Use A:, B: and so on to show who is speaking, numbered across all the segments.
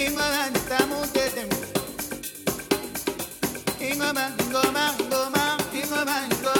A: Ingoma, man, ingoma, man, ingoma.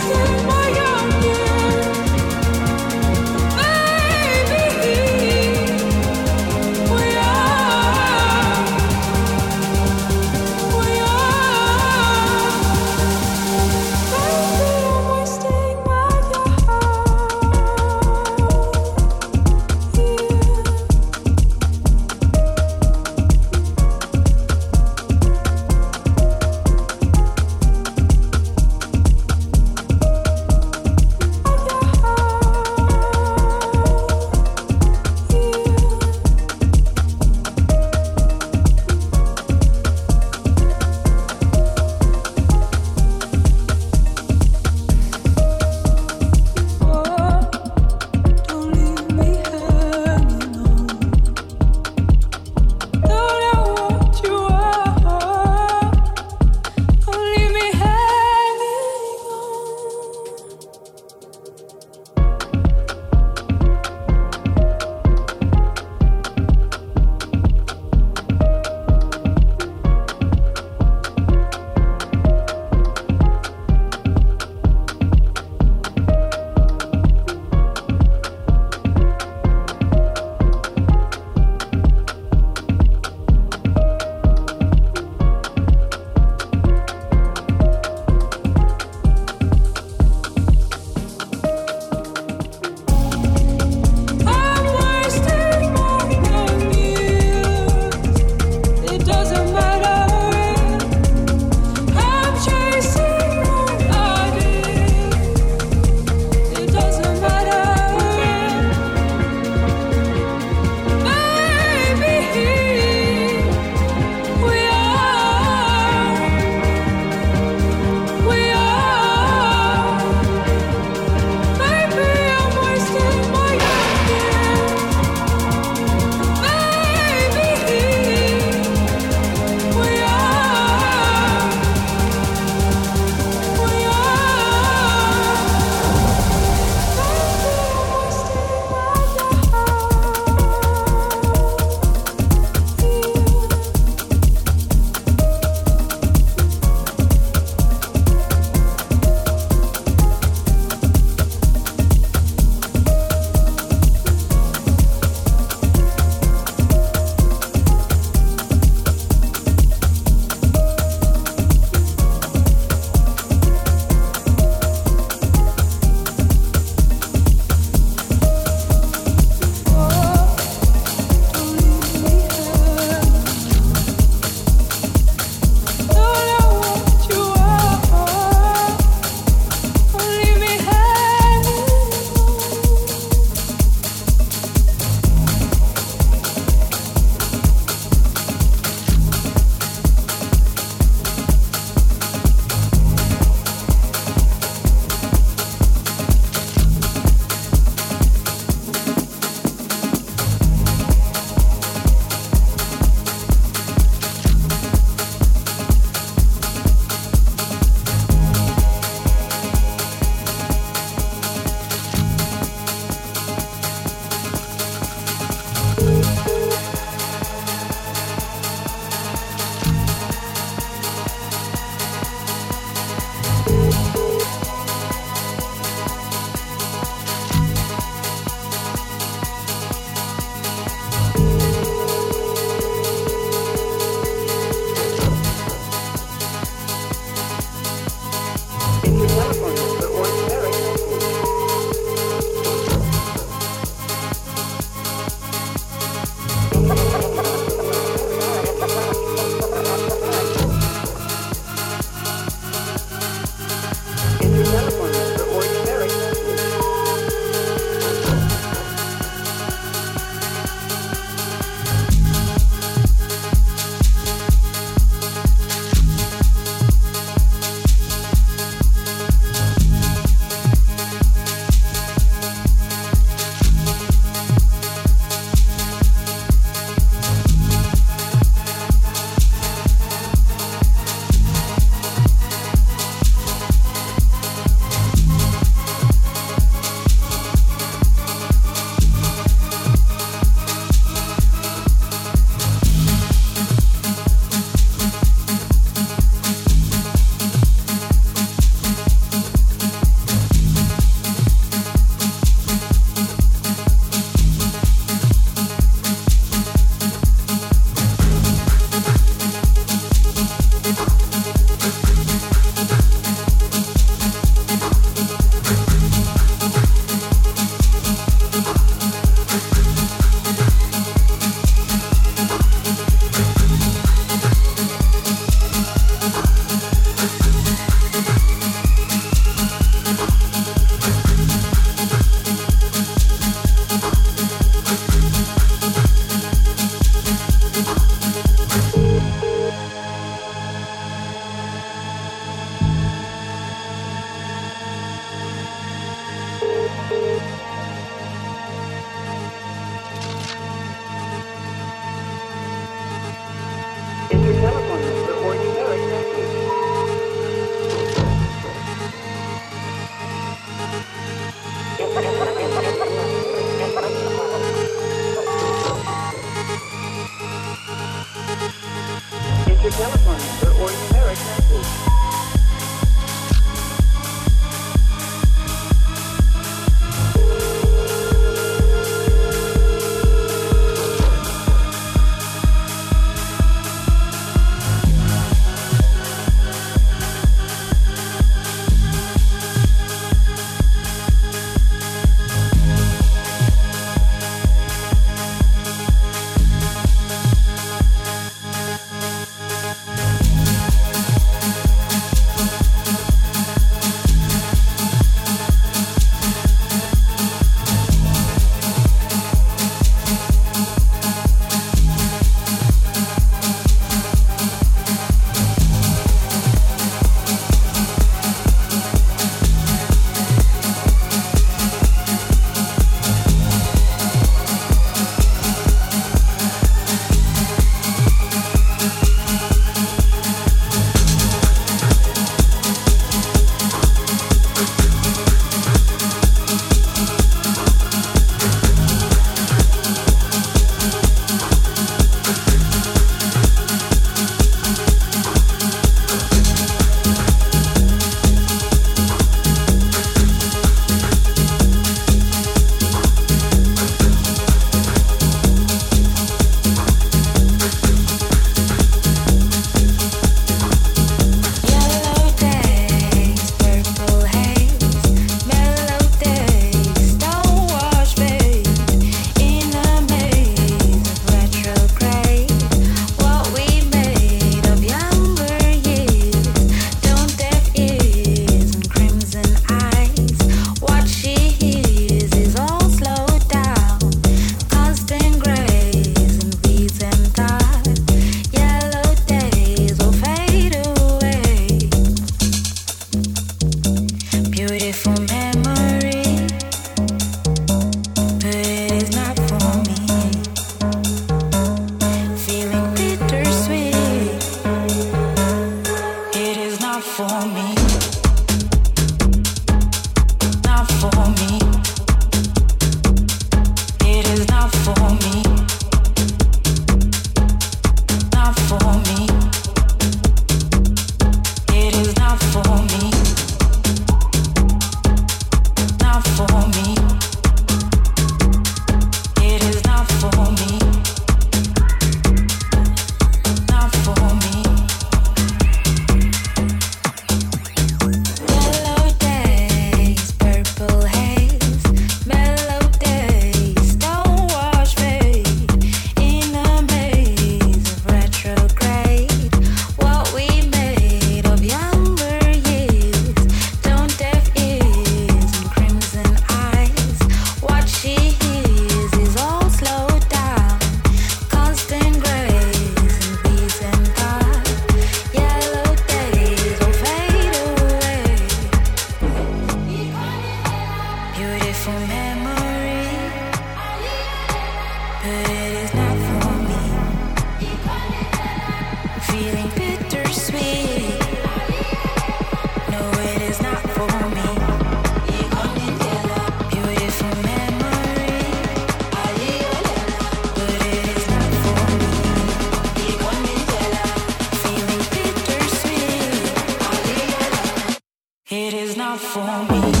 A: for me.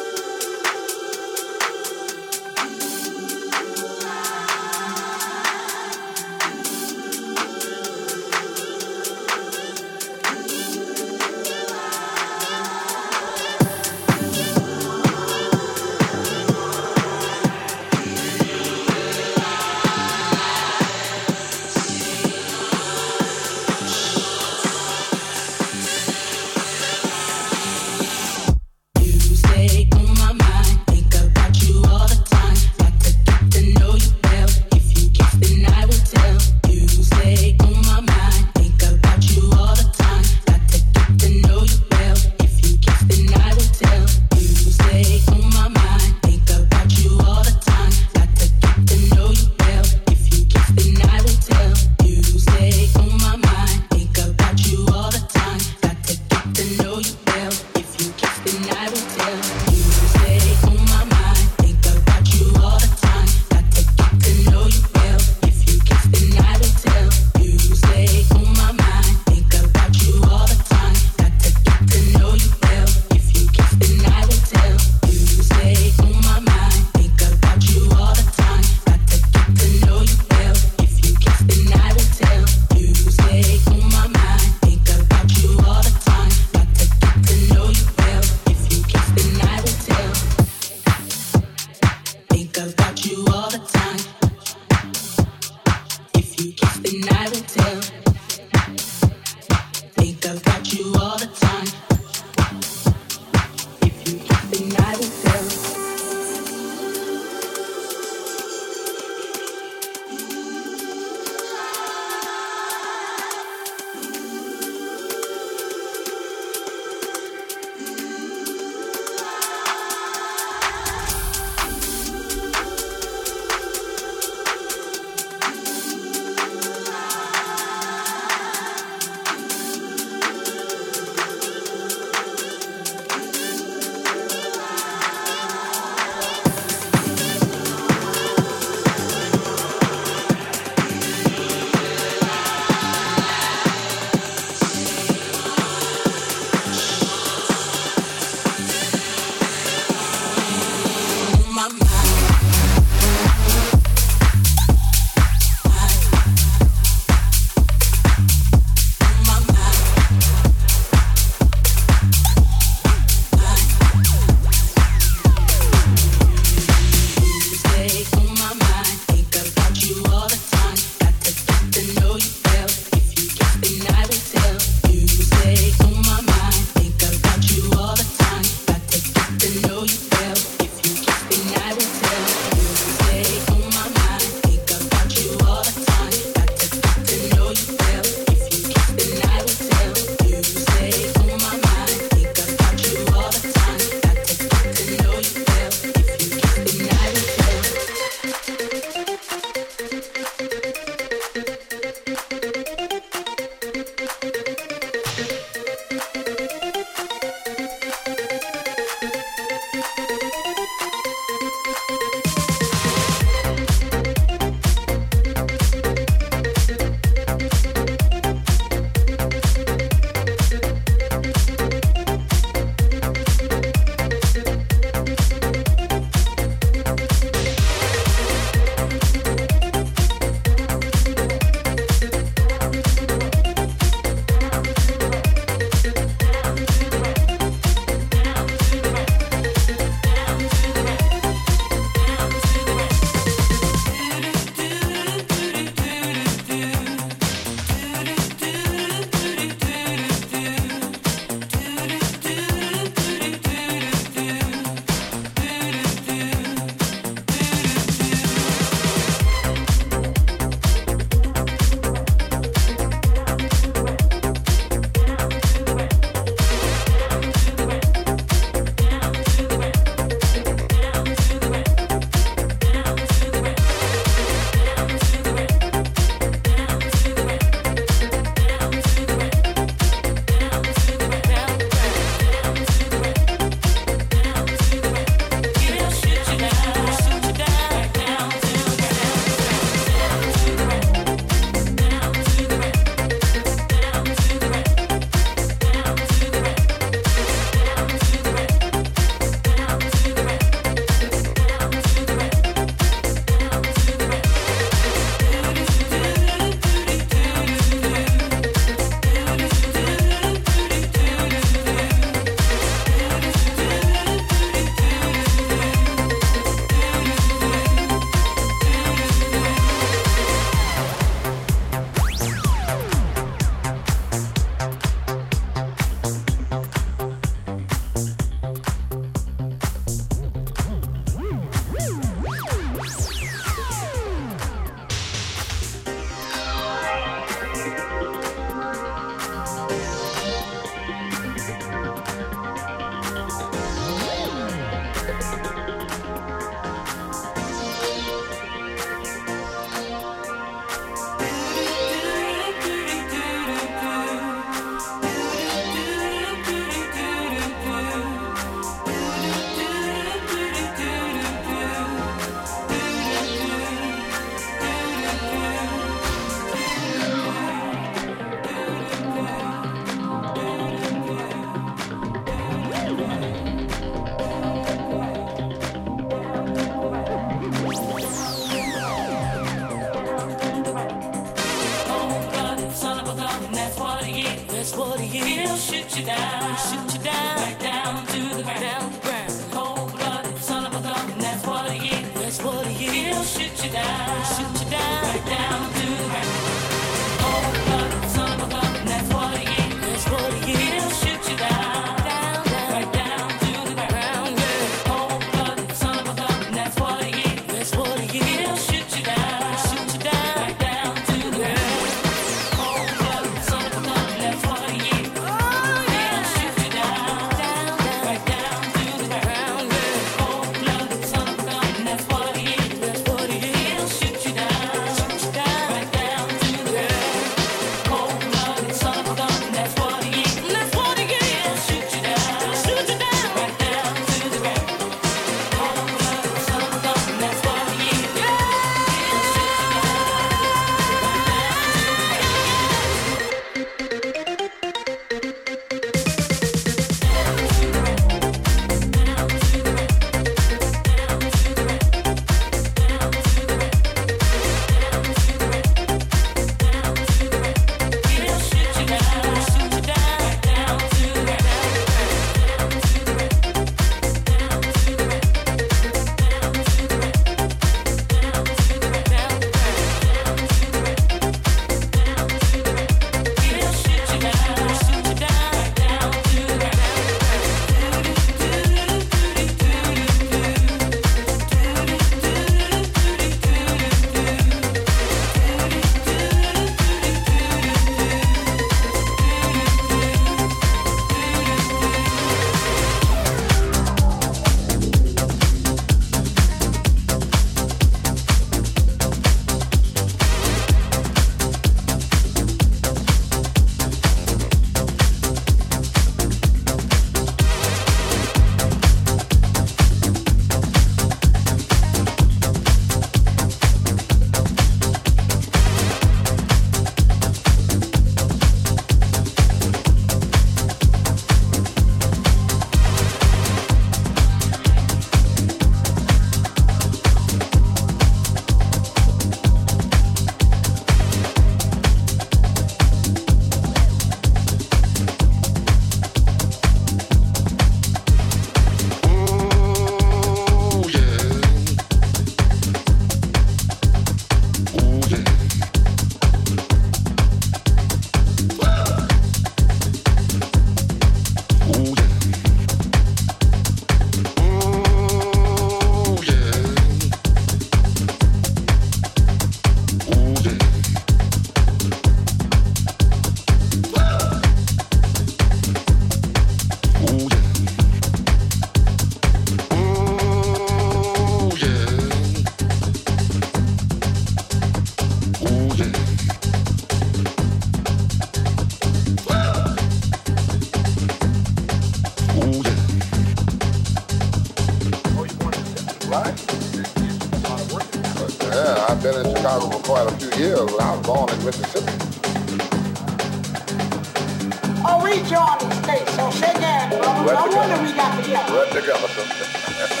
A: jävla strumpor.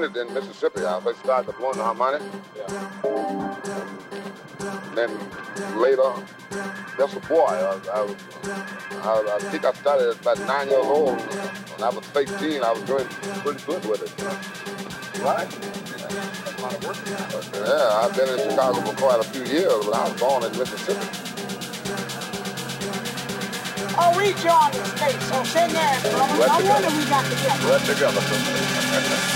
B: Beginning in Mississippi. I started blowing harmonic. Yeah. Then later, just a boy. I, I, I, I, think I started at about nine years old. When I was 18, I was doing pretty good with it.
C: Right.
B: Yeah, I've been in Chicago for quite a few years, but I was born in Mississippi.
C: Oh, we joined the state, so send there, brother. No wonder we got together.
B: We're together.